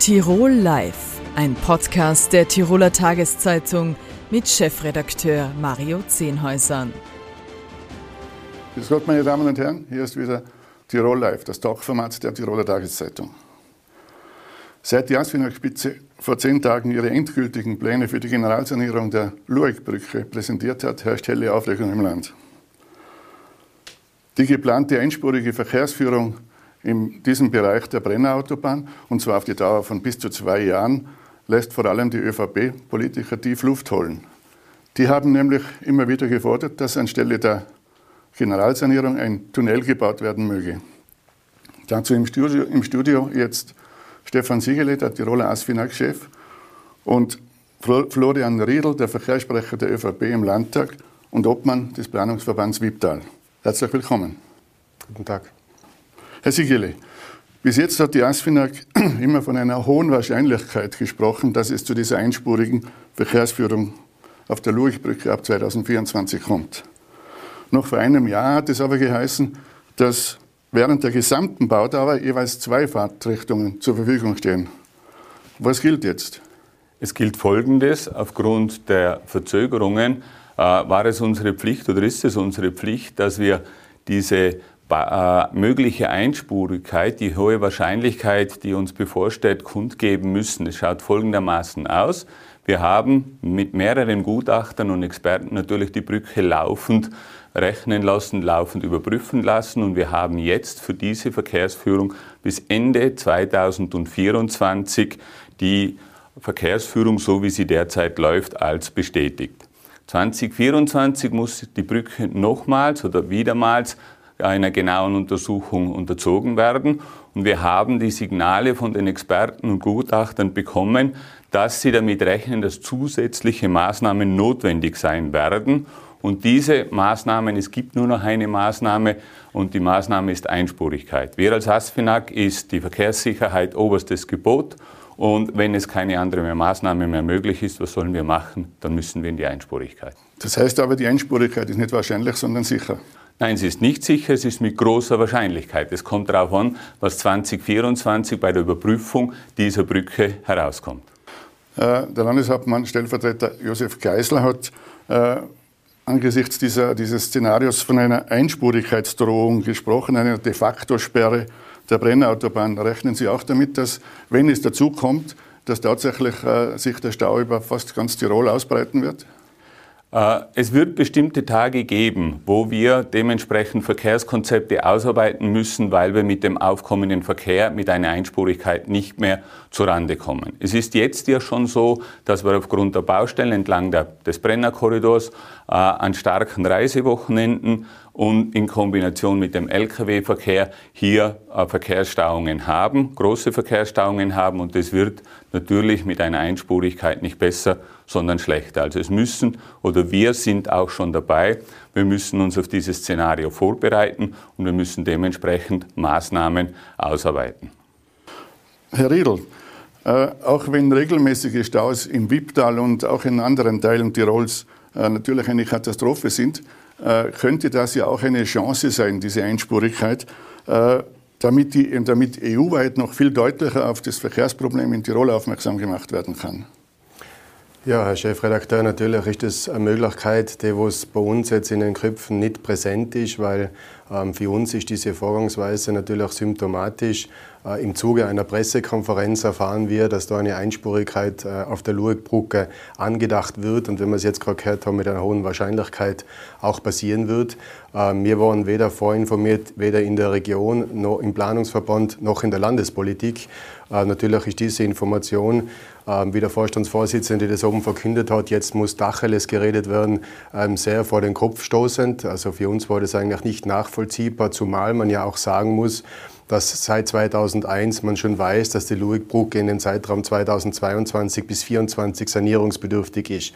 Tirol Live, ein Podcast der Tiroler Tageszeitung mit Chefredakteur Mario Zehnhäusern. Grüß Gott, meine Damen und Herren, hier ist wieder Tirol Live, das Talkformat der Tiroler Tageszeitung. Seit die Asfinag-Spitze vor zehn Tagen ihre endgültigen Pläne für die Generalsanierung der Lueckbrücke präsentiert hat, herrscht helle Aufregung im Land. Die geplante einspurige Verkehrsführung in diesem Bereich der Brennerautobahn, und zwar auf die Dauer von bis zu zwei Jahren, lässt vor allem die ÖVP-Politiker tief Luft holen. Die haben nämlich immer wieder gefordert, dass anstelle der Generalsanierung ein Tunnel gebaut werden möge. Dazu im Studio, im Studio jetzt Stefan Siegele, der Tiroler ASFINAG-Chef, und Florian Riedl, der Verkehrssprecher der ÖVP im Landtag und Obmann des Planungsverbands Wiebtal. Herzlich willkommen. Guten Tag. Herr Siegele, bis jetzt hat die ASFINAG immer von einer hohen Wahrscheinlichkeit gesprochen, dass es zu dieser einspurigen Verkehrsführung auf der Lurchbrücke ab 2024 kommt. Noch vor einem Jahr hat es aber geheißen, dass während der gesamten Baudauer jeweils zwei Fahrtrichtungen zur Verfügung stehen. Was gilt jetzt? Es gilt Folgendes. Aufgrund der Verzögerungen äh, war es unsere Pflicht oder ist es unsere Pflicht, dass wir diese mögliche Einspurigkeit, die hohe Wahrscheinlichkeit, die uns bevorsteht, kundgeben müssen. Es schaut folgendermaßen aus. Wir haben mit mehreren Gutachtern und Experten natürlich die Brücke laufend rechnen lassen, laufend überprüfen lassen und wir haben jetzt für diese Verkehrsführung bis Ende 2024 die Verkehrsführung, so wie sie derzeit läuft, als bestätigt. 2024 muss die Brücke nochmals oder wiedermals einer genauen Untersuchung unterzogen werden. Und wir haben die Signale von den Experten und Gutachtern bekommen, dass sie damit rechnen, dass zusätzliche Maßnahmen notwendig sein werden. Und diese Maßnahmen, es gibt nur noch eine Maßnahme und die Maßnahme ist Einspurigkeit. Wir als ASFINAG ist die Verkehrssicherheit oberstes Gebot. Und wenn es keine andere Maßnahme mehr möglich ist, was sollen wir machen? Dann müssen wir in die Einspurigkeit. Das heißt aber, die Einspurigkeit ist nicht wahrscheinlich, sondern sicher. Nein, es ist nicht sicher, es ist mit großer Wahrscheinlichkeit. Es kommt darauf an, was 2024 bei der Überprüfung dieser Brücke herauskommt. Äh, der Landeshauptmann, Stellvertreter Josef Geisler, hat äh, angesichts dieser, dieses Szenarios von einer Einspurigkeitsdrohung gesprochen, einer de facto Sperre der Brennautobahn. Rechnen Sie auch damit, dass, wenn es dazu kommt, dass tatsächlich äh, sich der Stau über fast ganz Tirol ausbreiten wird? Äh, es wird bestimmte Tage geben, wo wir dementsprechend Verkehrskonzepte ausarbeiten müssen, weil wir mit dem aufkommenden Verkehr mit einer Einspurigkeit nicht mehr zurande kommen. Es ist jetzt ja schon so, dass wir aufgrund der Baustellen entlang der, des Brennerkorridors äh, an starken Reisewochenenden und in Kombination mit dem Lkw-Verkehr hier äh, Verkehrsstauungen haben, große Verkehrsstauungen haben und das wird natürlich mit einer Einspurigkeit nicht besser, sondern schlechter. Also es müssen oder wir sind auch schon dabei, wir müssen uns auf dieses Szenario vorbereiten und wir müssen dementsprechend Maßnahmen ausarbeiten. Herr Riedl, äh, auch wenn regelmäßige Staus im Wipptal und auch in anderen Teilen Tirols äh, natürlich eine Katastrophe sind, könnte das ja auch eine Chance sein, diese Einspurigkeit, äh, damit, die, damit EU-weit noch viel deutlicher auf das Verkehrsproblem in Tirol aufmerksam gemacht werden kann. Ja, Herr Chefredakteur, natürlich ist das eine Möglichkeit, die was bei uns jetzt in den Köpfen nicht präsent ist, weil für uns ist diese Vorgangsweise natürlich auch symptomatisch. Äh, Im Zuge einer Pressekonferenz erfahren wir, dass da eine Einspurigkeit äh, auf der Luegbrücke angedacht wird und wenn wir es jetzt gerade gehört haben, mit einer hohen Wahrscheinlichkeit auch passieren wird. Äh, wir waren weder vorinformiert, weder in der Region noch im Planungsverband noch in der Landespolitik. Natürlich ist diese Information ähm, wie der Vorstandsvorsitzende das oben verkündet hat, jetzt muss Dacheles geredet werden, ähm, sehr vor den Kopf stoßend. Also für uns war das eigentlich nicht nachvollziehbar, zumal man ja auch sagen muss, dass seit 2001 man schon weiß, dass die Luigbrücke in den Zeitraum 2022 bis 2024 sanierungsbedürftig ist.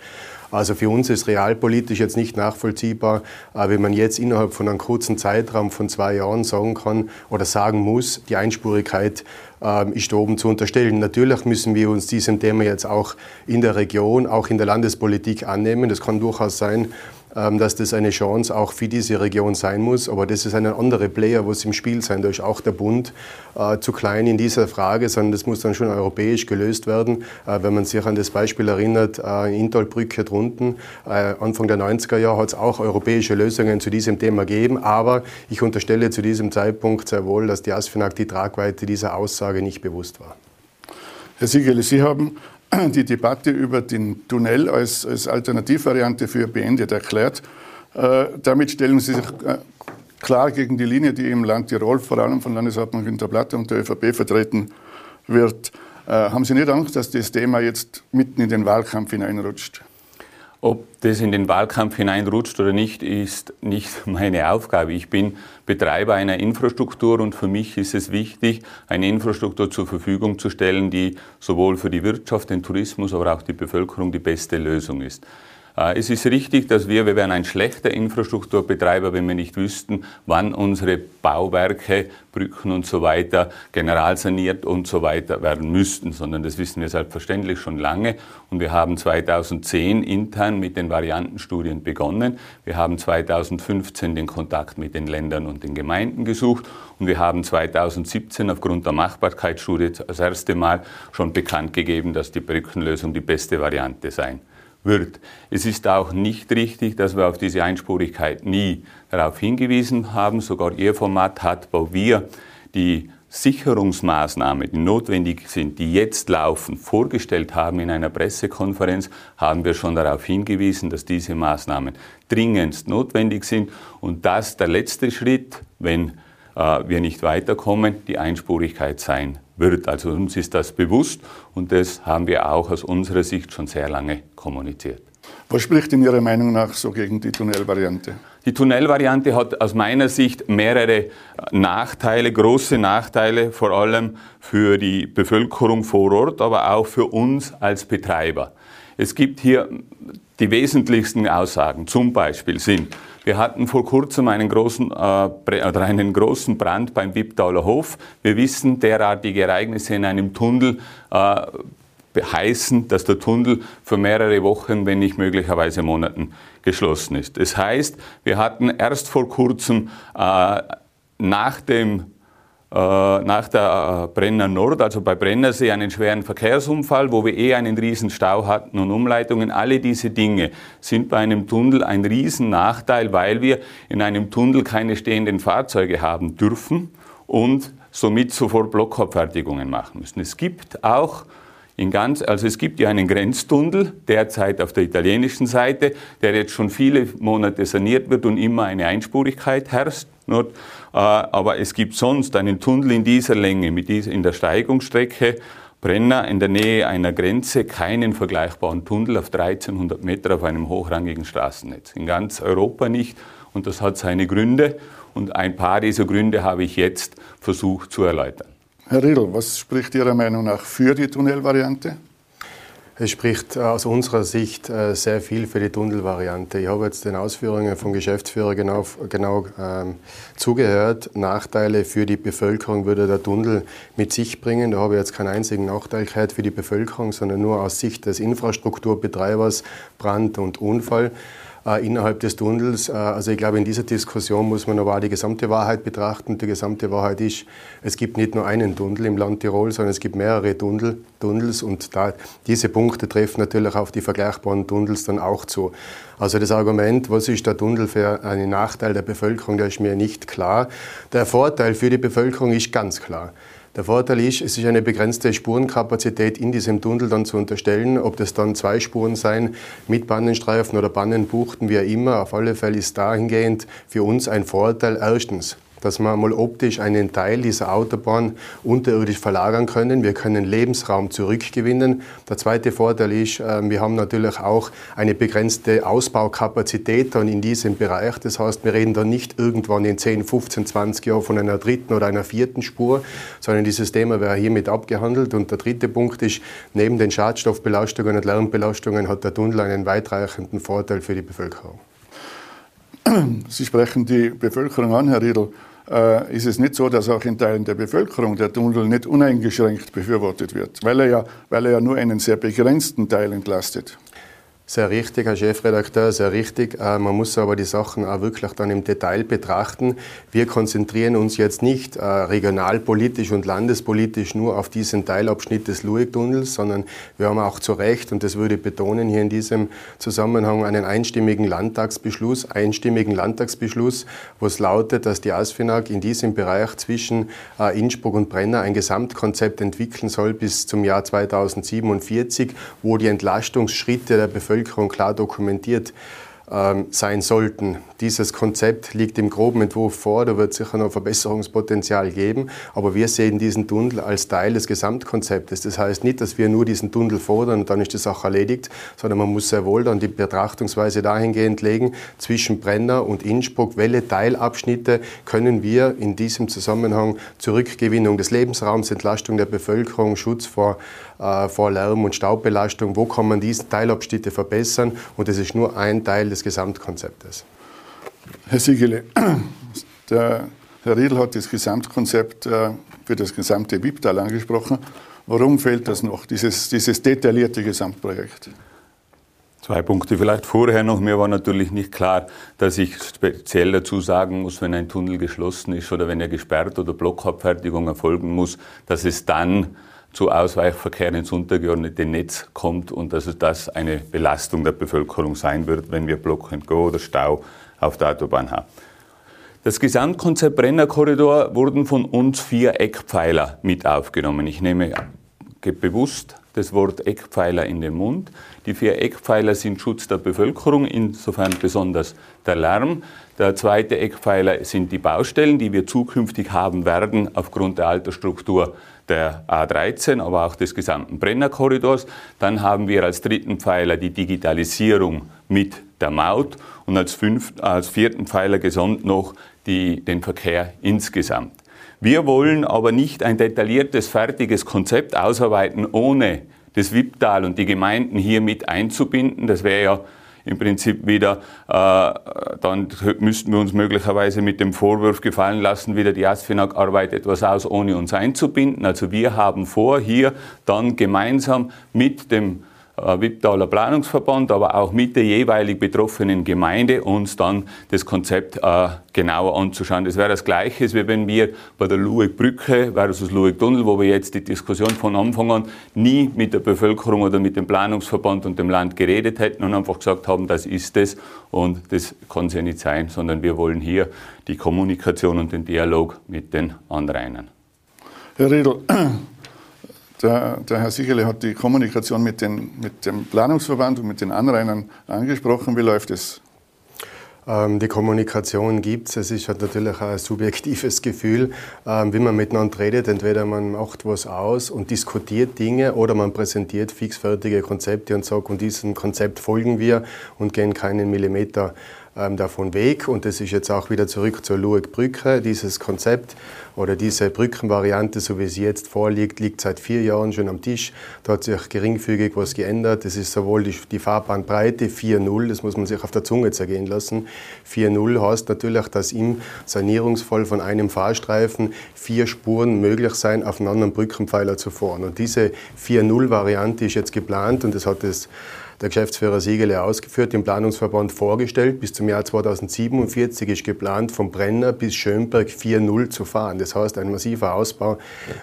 Also für uns ist realpolitisch jetzt nicht nachvollziehbar, äh, wenn man jetzt innerhalb von einem kurzen Zeitraum von zwei Jahren sagen kann oder sagen muss, die Einspurigkeit ähm, ist oben zu unterstellen. Natürlich müssen wir uns diesem Thema jetzt auch in der Region, auch in der Landespolitik annehmen. Das kann durchaus sein, dass das eine Chance auch für diese Region sein muss. Aber das ist ein anderer Player, was im Spiel sein. Da ist auch der Bund äh, zu klein in dieser Frage, sondern das muss dann schon europäisch gelöst werden. Äh, wenn man sich an das Beispiel erinnert, äh, Intolbrücke drunten, äh, Anfang der 90er Jahre hat es auch europäische Lösungen zu diesem Thema gegeben. Aber ich unterstelle zu diesem Zeitpunkt sehr wohl, dass die ASFINAG die Tragweite dieser Aussage nicht bewusst war. Herr Siegele, Sie haben die Debatte über den Tunnel als, als Alternativvariante für beendet erklärt. Äh, damit stellen Sie sich äh, klar gegen die Linie, die im Land Tirol vor allem von Landeshauptmann Günter Platter und der ÖVP vertreten wird. Äh, haben Sie nicht Angst, dass das Thema jetzt mitten in den Wahlkampf hineinrutscht? Ob das in den Wahlkampf hineinrutscht oder nicht, ist nicht meine Aufgabe. Ich bin Betreiber einer Infrastruktur und für mich ist es wichtig, eine Infrastruktur zur Verfügung zu stellen, die sowohl für die Wirtschaft, den Tourismus, aber auch die Bevölkerung die beste Lösung ist. Äh, es ist richtig, dass wir, wir wären ein schlechter Infrastrukturbetreiber, wenn wir nicht wüssten, wann unsere Bauwerke, Brücken und so weiter generalsaniert und so weiter werden müssten, sondern das wissen wir selbstverständlich schon lange. Und wir haben 2010 intern mit den Variantenstudien begonnen. Wir haben 2015 den Kontakt mit den Ländern und den Gemeinden gesucht und wir haben 2017 aufgrund der Machbarkeitsstudie das erste Mal schon bekannt gegeben, dass die Brückenlösung die beste Variante sein wird. Es ist auch nicht richtig, dass wir auf diese Einspurigkeit nie darauf hingewiesen haben. Sogar Ihr Format hat, wo wir die Sicherungsmaßnahmen, die notwendig sind, die jetzt laufen, vorgestellt haben in einer Pressekonferenz, haben wir schon darauf hingewiesen, dass diese Maßnahmen dringendst notwendig sind und dass der letzte Schritt, wenn wir nicht weiterkommen, die Einspurigkeit sein wird. Also uns ist das bewusst und das haben wir auch aus unserer Sicht schon sehr lange kommuniziert. Was spricht in Ihrer Meinung nach so gegen die Tunnelvariante? Die Tunnelvariante hat aus meiner Sicht mehrere Nachteile, große Nachteile, vor allem für die Bevölkerung vor Ort, aber auch für uns als Betreiber. Es gibt hier die wesentlichsten Aussagen. Zum Beispiel sind, wir hatten vor kurzem einen großen, äh, oder einen großen Brand beim Wipptaler Hof. Wir wissen, derartige Ereignisse in einem Tunnel äh, heißen, dass der Tunnel für mehrere Wochen, wenn nicht möglicherweise Monaten geschlossen ist. Das heißt, wir hatten erst vor kurzem äh, nach dem nach der äh, Brenner Nord, also bei Brennersee, einen schweren Verkehrsunfall, wo wir eh einen riesen Stau hatten und Umleitungen. Alle diese Dinge sind bei einem Tunnel ein riesen Nachteil, weil wir in einem Tunnel keine stehenden Fahrzeuge haben dürfen und somit sofort Blockabfertigungen machen müssen. Es gibt auch in ganz, also es gibt ja einen Grenztunnel derzeit auf der italienischen Seite, der jetzt schon viele Monate saniert wird und immer eine Einspurigkeit herrscht. Nur, äh, aber es gibt sonst einen Tunnel in dieser Länge, mit dieser, in der Steigungsstrecke Brenner in der Nähe einer Grenze keinen vergleichbaren Tunnel auf 1300 Meter auf einem hochrangigen Straßennetz. In ganz Europa nicht. Und das hat seine Gründe. Und ein paar dieser Gründe habe ich jetzt versucht zu erläutern. Herr Riedl, was spricht Ihrer Meinung nach für die Tunnelvariante? Es spricht äh, aus unserer Sicht äh, sehr viel für die Tunnelvariante. Ich habe jetzt den Ausführungen vom Geschäftsführer genau, genau ähm, zugehört. Nachteile für die Bevölkerung würde der Tunnel mit sich bringen. Da habe ich jetzt keinen einzigen Nachteil für die Bevölkerung, sondern nur aus Sicht des Infrastrukturbetreibers Brand und Unfall innerhalb des Tunnels. Äh, also ich glaube, in dieser Diskussion muss man aber auch die gesamte Wahrheit betrachten. Die gesamte Wahrheit ist, es gibt nicht nur einen Tunnel im Land Tirol, sondern es gibt mehrere Tunnel, Tunnels und da, diese Punkte treffen natürlich auf die vergleichbaren Tunnels dann auch zu. Also das Argument, was ist der Tunnel für einen Nachteil der Bevölkerung, der ist mir nicht klar. Der Vorteil für die Bevölkerung ist ganz klar. Der Vorteil ist, es ist eine begrenzte Spurenkapazität in diesem Tunnel dann zu unterstellen. Ob das dann zwei Spuren sein mit Bannenstreifen oder Bannenbuchten, wie auch immer. Auf alle Fälle ist dahingehend für uns ein Vorteil. Erstens, dass wir mal optisch einen Teil dieser Autobahn unterirdisch verlagern können. Wir können Lebensraum zurückgewinnen. Der zweite Vorteil ist, ähm, wir haben natürlich auch eine begrenzte Ausbaukapazität dann in diesem Bereich. Das heißt, wir reden dann nicht irgendwann in 10, 15, 20 Jahren von einer dritten oder einer vierten Spur, sondern dieses Thema wäre hiermit abgehandelt. Und der dritte Punkt ist, neben den Schadstoffbelastungen und Lärmbelastungen hat der Tunnel einen weitreichenden Vorteil für die Bevölkerung. Sie sprechen die Bevölkerung an, Herr Riedl äh, ist es nicht so, dass auch in Teilen der Bevölkerung der Tunnel nicht uneingeschränkt befürwortet wird, weil er ja, weil er ja nur einen sehr begrenzten Teil entlastet. Sehr richtig, Herr Chefredakteur, sehr richtig. Äh, man muss aber die Sachen auch wirklich dann im Detail betrachten. Wir konzentrieren uns jetzt nicht äh, regionalpolitisch und landespolitisch nur auf diesen Teilabschnitt des Lueck-Tunnels, sondern wir haben auch zu Recht, und das würde ich betonen, hier in diesem Zusammenhang einen einstimmigen Landtagsbeschluss, einstimmigen Landtagsbeschluss, wo es lautet, dass die ASFINAG in diesem Bereich zwischen äh, Innsbruck und Brenner ein Gesamtkonzept entwickeln soll bis zum Jahr 2047, wo die Entlastungsschritte der Bevölkerung Bevölkerung klar dokumentiert ähm, sein sollten. Dieses Konzept liegt im groben Entwurf vor, da wird sicher noch Verbesserungspotenzial geben, aber wir sehen diesen Tunnel als Teil des Gesamtkonzeptes. Das heißt nicht, dass wir nur diesen Tunnel fordern und dann ist die Sache erledigt, sondern man muss sehr wohl dann die Betrachtungsweise dahingehend legen, zwischen Brenner und Innsbruck, welche Teilabschnitte können wir in diesem Zusammenhang zur Rückgewinnung des Lebensraums, Entlastung der Bevölkerung, Schutz vor, vor Lärm- und Staubbelastung, wo kann man diese Teilabschnitte verbessern und das ist nur ein Teil des Gesamtkonzeptes. Herr Siegele, der Herr Riedl hat das Gesamtkonzept äh, für das gesamte Wipptal angesprochen. Warum fehlt das noch, dieses, dieses detaillierte Gesamtprojekt? Zwei Punkte vielleicht vorher noch. Mir war natürlich nicht klar, dass ich speziell dazu sagen muss, wenn ein Tunnel geschlossen ist oder wenn er gesperrt oder Blockabfertigung erfolgen muss, dass es dann zu Ausweichverkehr ins untergeordnete Netz kommt und dass es das eine Belastung der Bevölkerung sein wird, wenn wir Block and Go oder Stau auf der Autobahn haben. Das Gesamtkonzept Brennerkorridor wurden von uns vier Eckpfeiler mit aufgenommen. Ich nehme bewusst das Wort Eckpfeiler in den Mund. Die vier Eckpfeiler sind Schutz der Bevölkerung, insofern besonders der Lärm. Der zweite Eckpfeiler sind die Baustellen, die wir zukünftig haben werden aufgrund der Altersstruktur der A13, aber auch des gesamten Brennerkorridors. Dann haben wir als dritten Pfeiler die Digitalisierung mit der Maut und als, fünf, als vierten Pfeiler gesonnt noch die, den Verkehr insgesamt. Wir wollen aber nicht ein detailliertes, fertiges Konzept ausarbeiten, ohne das Wipptal und die Gemeinden hier mit einzubinden. Das wäre ja im Prinzip wieder, äh, dann müssten wir uns möglicherweise mit dem Vorwurf gefallen lassen, wieder die ASFINAG arbeitet etwas aus, ohne uns einzubinden. Also wir haben vor, hier dann gemeinsam mit dem Wipptaler Planungsverband, aber auch mit der jeweilig betroffenen Gemeinde uns dann das Konzept äh, genauer anzuschauen. Das wäre das Gleiche, wie wenn wir bei der Lueck-Brücke versus Lueck-Tunnel, wo wir jetzt die Diskussion von Anfang an nie mit der Bevölkerung oder mit dem Planungsverband und dem Land geredet hätten und einfach gesagt haben, das ist es und das kann es ja nicht sein, sondern wir wollen hier die Kommunikation und den Dialog mit den Anrainern. Herr Riedl, der, der, Herr Sicherle hat die Kommunikation mit, den, mit, dem Planungsverband und mit den Anrainern angesprochen. Wie läuft es? Ähm, die Kommunikation gibt es. Es ist halt natürlich ein subjektives Gefühl, ähm, wie man miteinander redet. Entweder man macht was aus und diskutiert Dinge oder man präsentiert fixfertige Konzepte und sagt, und diesem Konzept folgen wir und gehen keinen Millimeter ähm, davon weg. Und das ist jetzt auch wieder zurück zur Lueck-Brücke. Dieses Konzept oder diese Brückenvariante, so wie sie jetzt vorliegt, liegt seit vier Jahren schon am Tisch. Da hat sich geringfügig was geändert. Das ist sowohl die, die Fahrbahnbreite 4.0, das muss man sich auf der Zunge zergehen lassen. 4.0 heißt natürlich, dass im Sanierungsfall von einem Fahrstreifen vier Spuren möglich sein, auf einen anderen Brückenpfeiler zu fahren. Und diese 4.0-Variante ist jetzt geplant und das hat das der Geschäftsführer Siegele ausgeführt, im Planungsverband vorgestellt. Bis zum Jahr 2047 ist geplant, vom Brenner bis Schönberg 4.0 zu fahren. Das heißt, ein massiver Ausbau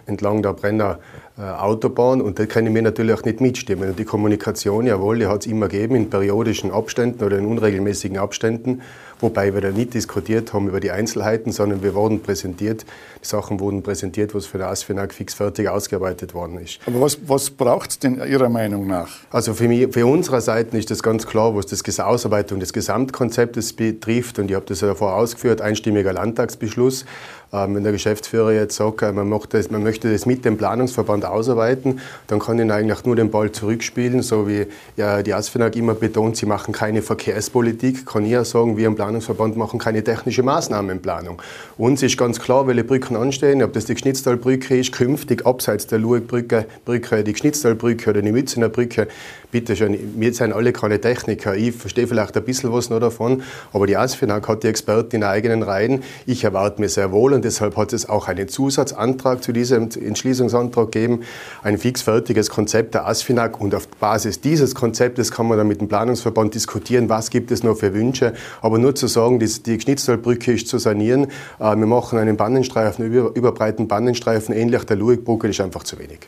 entlang der Brenner äh, Autobahn und da können wir natürlich auch nicht mitstimmen. Und die Kommunikation, jawohl, die hat es immer gegeben in periodischen Abständen oder in unregelmäßigen Abständen wobei wir da nicht diskutiert haben über die Einzelheiten, sondern wir wurden präsentiert, die Sachen wurden präsentiert, was für der ASFINAG fix fertig ausgearbeitet worden ist. Aber was, was braucht es denn Ihrer Meinung nach? Also für, mich, für unsere Seite ist das ganz klar, was das Ausarbeitung des Gesamtkonzeptes betrifft und ich habe das ja davor ausgeführt, einstimmiger Landtagsbeschluss. Ähm, wenn der Geschäftsführer jetzt sagt, äh, man, das, man, möchte das mit dem Planungsverband ausarbeiten, dann kann ich eigentlich nur den Ball zurückspielen, so wie ja, die ASFINAG immer betont, sie machen keine Verkehrspolitik, kann ich ja sagen, wir im Planungsverband machen keine technische Maßnahmenplanung. Uns ist ganz klar, welche Brücken anstehen, ob das die Geschnitztalbrücke ist, künftig abseits der Luegbrücke, Brücke, die Geschnitztalbrücke oder die Mützener Brücke, bitte schön, wir sind alle keine Techniker. Ich verstehe vielleicht ein bisschen was noch davon, aber die ASFINAG hat die Experten in eigenen Reihen. Ich erwarte mir sehr wohl, und deshalb hat es auch einen Zusatzantrag zu diesem Entschließungsantrag gegeben, ein fixfertiges Konzept der ASFINAG und auf Basis dieses Konzeptes kann man dann mit dem Planungsverband diskutieren, was gibt es noch für Wünsche, aber nur zu sagen, die, Schnitztalbrücke ist zu sanieren, äh, wir machen einen Bannenstreifen, über, überbreiten Bannenstreifen, ähnlich der Luigbrücke, ist einfach zu wenig.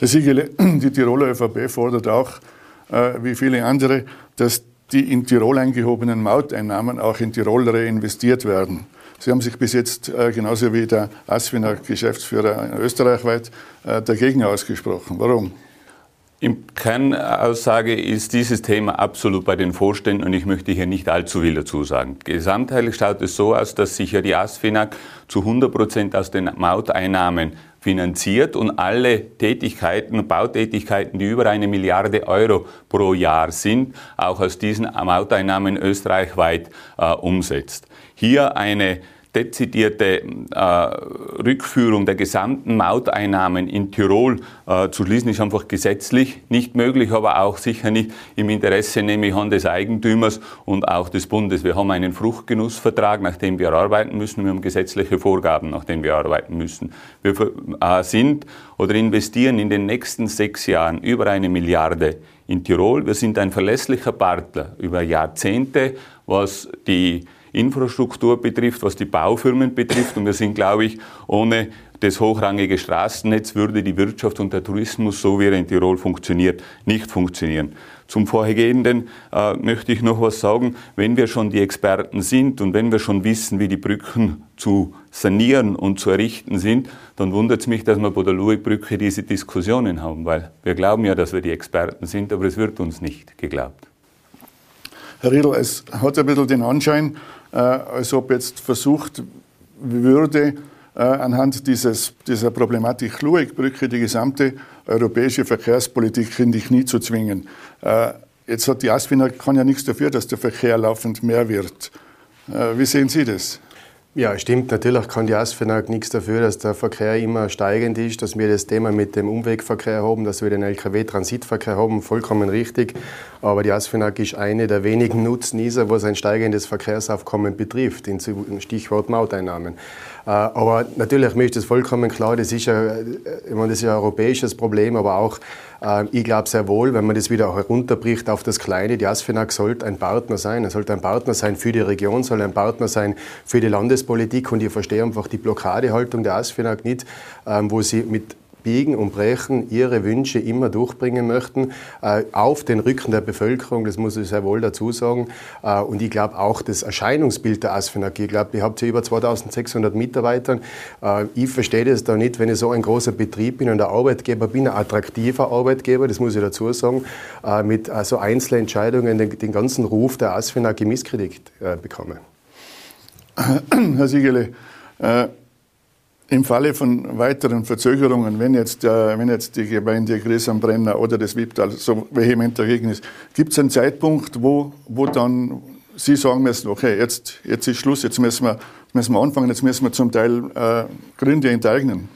Der Siegele, die Tiroler ÖVP fordert auch, äh, wie viele andere, dass die in Tirol eingehobenen Mauteinnahmen auch in Tirol reinvestiert werden. Sie haben sich bis jetzt äh, genauso wie der Aswiner Geschäftsführer österreichweit äh, dagegen ausgesprochen. Warum? Im Kernaussage ist dieses Thema absolut bei den Vorständen und ich möchte hier nicht allzu viel dazu sagen. Gesamtheitlich schaut es so aus, dass sich ja die ASFINAG zu 100 Prozent aus den Mauteinnahmen finanziert und alle Tätigkeiten, Bautätigkeiten, die über eine Milliarde Euro pro Jahr sind, auch aus diesen Mauteinnahmen österreichweit äh, umsetzt. Hier eine dezidierte äh, Rückführung der gesamten Mauteinnahmen in Tirol äh, zu schließen, ist einfach gesetzlich nicht möglich, aber auch sicher nicht im Interesse, nehme ich an, des Eigentümers und auch des Bundes. Wir haben einen Fruchtgenussvertrag, nach dem wir arbeiten müssen. Wir haben gesetzliche Vorgaben, nach denen wir arbeiten müssen. Wir äh, sind oder investieren in den nächsten sechs Jahren über eine Milliarde in Tirol. Wir sind ein verlässlicher Partner über Jahrzehnte, was die Infrastruktur betrifft, was die Baufirmen betrifft. Und wir sind, glaube ich, ohne das hochrangige Straßennetz würde die Wirtschaft und der Tourismus, so wie er in Tirol funktioniert, nicht funktionieren. Zum Vorhergehenden äh, möchte ich noch was sagen. Wenn wir schon die Experten sind und wenn wir schon wissen, wie die Brücken zu sanieren und zu errichten sind, dann wundert es mich, dass wir bei der Luig-Brücke diese Diskussionen haben, weil wir glauben ja, dass wir die Experten sind, aber es wird uns nicht geglaubt. Herr Riedl, es hat ein bisschen den Anschein, äh, als ob jetzt versucht würde, äh, anhand dieses, dieser Problematik Lueckbrücke die gesamte europäische Verkehrspolitik in die Knie zu zwingen. Äh, jetzt hat die ASFINA kann ja nichts dafür, dass der Verkehr laufend mehr wird. Wie sehen Sie das? Ja, stimmt. Natürlich kann die ASFINAG nichts dafür, dass der Verkehr immer steigend ist, dass wir das Thema mit dem Umwegverkehr haben, dass wir den Lkw-Transitverkehr haben, vollkommen richtig. Aber die ASFINAG ist eine der wenigen Nutznießer, was ein steigendes Verkehrsaufkommen betrifft, im Stichwort Mauteinnahmen. Äh, aber natürlich, mir ist das vollkommen klar, das ist ja, ich meine, das ist ein europäisches Problem, aber auch, äh, ich glaube sehr wohl, wenn man das wieder herunterbricht auf das Kleine, die ASFINAG sollte ein Partner sein. Er sollte ein Partner sein für die Region, soll ein Partner sein für die Landespolitik und ich verstehe einfach die Blockadehaltung der ASFINAG nicht, ähm, wo sie mit Biegen und Brechen ihre Wünsche immer durchbringen möchten, äh, auf den Rücken der Bevölkerung, das muss ich sehr wohl dazu sagen. Äh, und ich glaube auch das Erscheinungsbild der ASFINAG, ich glaube, ihr habt hier über 2600 Mitarbeiter. Äh, ich verstehe das da nicht, wenn ich so ein großer Betrieb bin und ein Arbeitgeber bin, ein attraktiver Arbeitgeber, das muss ich dazu sagen, mit so einzelnen Entscheidungen den, den ganzen Ruf der ASFINAG misskredit bekomme. Herr Siegele, im Falle von weiteren Verzögerungen, wenn jetzt, äh, wenn jetzt die Gemeinde Gries am Brenner oder das Wipptal so vehement dagegen ist, gibt es einen Zeitpunkt, wo, wo dann Sie sagen müssen, okay, jetzt, jetzt ist Schluss, jetzt müssen wir, müssen wir anfangen, jetzt müssen wir zum Teil äh, Gründe enteignen?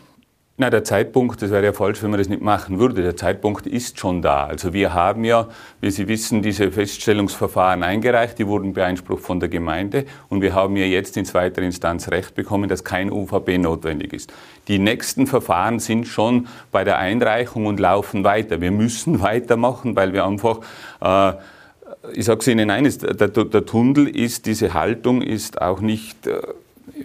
Na, der Zeitpunkt, das wäre ja falsch, wenn man das nicht machen würde. Der Zeitpunkt ist schon da. Also wir haben ja, wie Sie wissen, diese Feststellungsverfahren eingereicht, die wurden beeinsprucht von der Gemeinde und wir haben ja jetzt in zweiter Instanz Recht bekommen, dass kein UVP notwendig ist. Die nächsten Verfahren sind schon bei der Einreichung und laufen weiter. Wir müssen weitermachen, weil wir einfach äh, ich sage es Ihnen eines, der, der, Tunnel ist, diese Haltung ist auch nicht äh,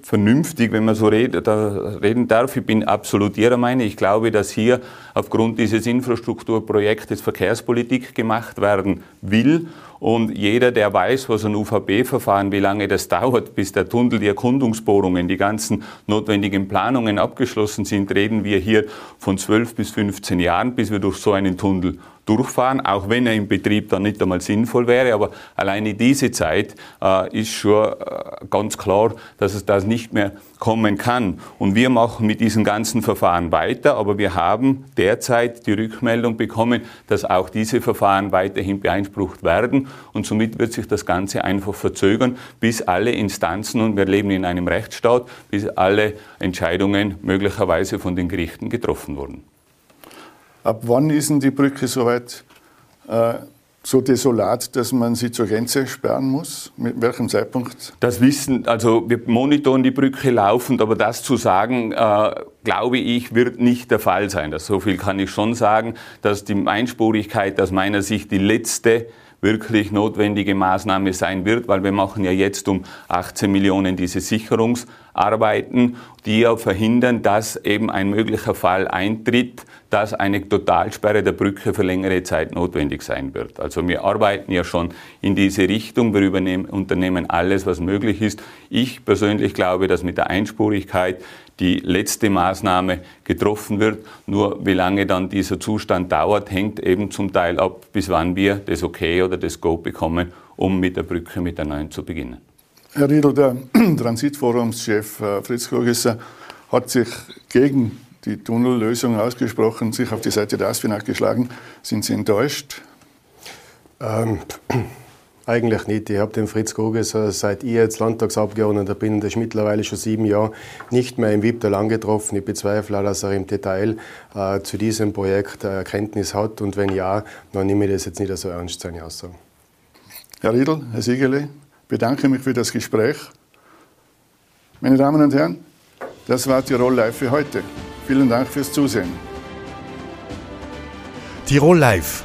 vernünftig, wenn man so red, reden darf. Ich bin absolut Ihrer Meinung. Ich glaube, dass hier aufgrund dieses Infrastrukturprojektes Verkehrspolitik gemacht werden will. Und jeder, der weiß, was ein UVB-Verfahren, wie lange das dauert, bis der Tunnel, die Erkundungsbohrungen, die ganzen notwendigen Planungen abgeschlossen sind, reden wir hier von 12 bis 15 Jahren, bis wir durch so einen Tunnel durchfahren, auch wenn er im Betrieb dann nicht einmal sinnvoll wäre. Aber alleine diese Zeit äh, ist schon äh, ganz klar, dass es das nicht mehr kommen kann. Und wir machen mit diesen ganzen Verfahren weiter, aber wir haben derzeit die Rückmeldung bekommen, dass auch diese Verfahren weiterhin beansprucht werden. Und somit wird sich das Ganze einfach verzögern, bis alle Instanzen, und wir leben in einem Rechtsstaat, bis alle Entscheidungen möglicherweise von den Gerichten getroffen wurden. Ab wann ist denn die Brücke soweit äh, so desolat, dass man sie zur Grenze sperren muss? Mit welchem Zeitpunkt? Das wissen, also wir monitoren die Brücke laufend, aber das zu sagen, äh, glaube ich, wird nicht der Fall sein. Das, so viel kann ich schon sagen, dass die Einspurigkeit aus meiner Sicht die letzte wirklich notwendige Maßnahme sein wird, weil wir machen ja jetzt um 18 Millionen diese Sicherungsarbeiten, die ja verhindern, dass eben ein möglicher Fall eintritt, dass eine Totalsperre der Brücke für längere Zeit notwendig sein wird. Also wir arbeiten ja schon in diese Richtung, wir unternehmen alles, was möglich ist. Ich persönlich glaube, dass mit der Einspurigkeit die letzte Maßnahme getroffen wird. Nur wie lange dann dieser Zustand dauert, hängt eben zum Teil ab, bis wann wir das Okay oder das Go bekommen, um mit der Brücke mit der neuen zu beginnen. Herr Riedl, der Transitforumschef äh, Fritz Kogesser hat sich gegen die Tunnellösung ausgesprochen, sich auf die Seite der ASFINAG geschlagen. Sind Sie enttäuscht? Ähm, eigentlich nicht. Ich habe den Fritz Gogeser, seit ich jetzt Landtagsabgeordneter bin, das ist mittlerweile schon sieben Jahre, nicht mehr im Wiebtal angetroffen. Ich bezweifle, dass er im Detail äh, zu diesem Projekt äh, Erkenntnis hat. Und wenn ja, dann nehme ich das jetzt nicht so ernst, seine Aussagen. Herr Riedl, Herr Siegele, bedanke mich für das Gespräch. Meine Damen und Herren, das war Tirol Live für heute. Vielen Dank fürs Zusehen. Tirol Live,